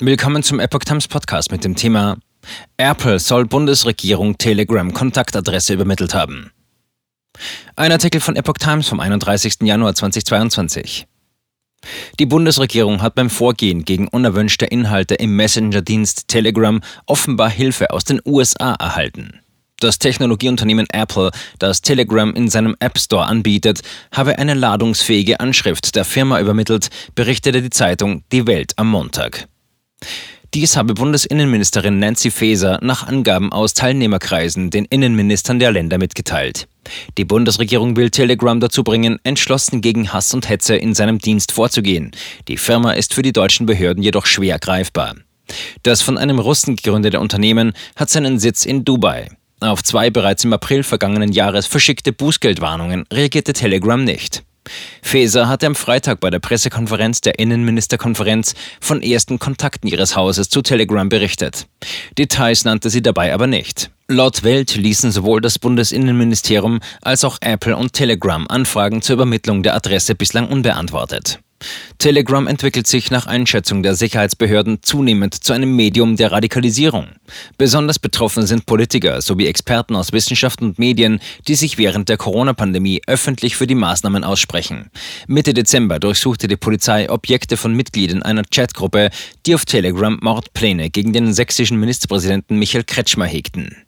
Willkommen zum Epoch Times Podcast mit dem Thema Apple soll Bundesregierung Telegram Kontaktadresse übermittelt haben. Ein Artikel von Epoch Times vom 31. Januar 2022. Die Bundesregierung hat beim Vorgehen gegen unerwünschte Inhalte im Messenger-Dienst Telegram offenbar Hilfe aus den USA erhalten. Das Technologieunternehmen Apple, das Telegram in seinem App Store anbietet, habe eine ladungsfähige Anschrift der Firma übermittelt, berichtete die Zeitung Die Welt am Montag. Dies habe Bundesinnenministerin Nancy Faeser nach Angaben aus Teilnehmerkreisen den Innenministern der Länder mitgeteilt. Die Bundesregierung will Telegram dazu bringen, entschlossen gegen Hass und Hetze in seinem Dienst vorzugehen. Die Firma ist für die deutschen Behörden jedoch schwer greifbar. Das von einem Russen gegründete Unternehmen hat seinen Sitz in Dubai. Auf zwei bereits im April vergangenen Jahres verschickte Bußgeldwarnungen reagierte Telegram nicht. Faeser hatte am Freitag bei der Pressekonferenz der Innenministerkonferenz von ersten Kontakten ihres Hauses zu Telegram berichtet. Details nannte sie dabei aber nicht. Laut Welt ließen sowohl das Bundesinnenministerium als auch Apple und Telegram Anfragen zur Übermittlung der Adresse bislang unbeantwortet. Telegram entwickelt sich nach Einschätzung der Sicherheitsbehörden zunehmend zu einem Medium der Radikalisierung. Besonders betroffen sind Politiker sowie Experten aus Wissenschaft und Medien, die sich während der Corona-Pandemie öffentlich für die Maßnahmen aussprechen. Mitte Dezember durchsuchte die Polizei Objekte von Mitgliedern einer Chatgruppe, die auf Telegram Mordpläne gegen den sächsischen Ministerpräsidenten Michael Kretschmer hegten.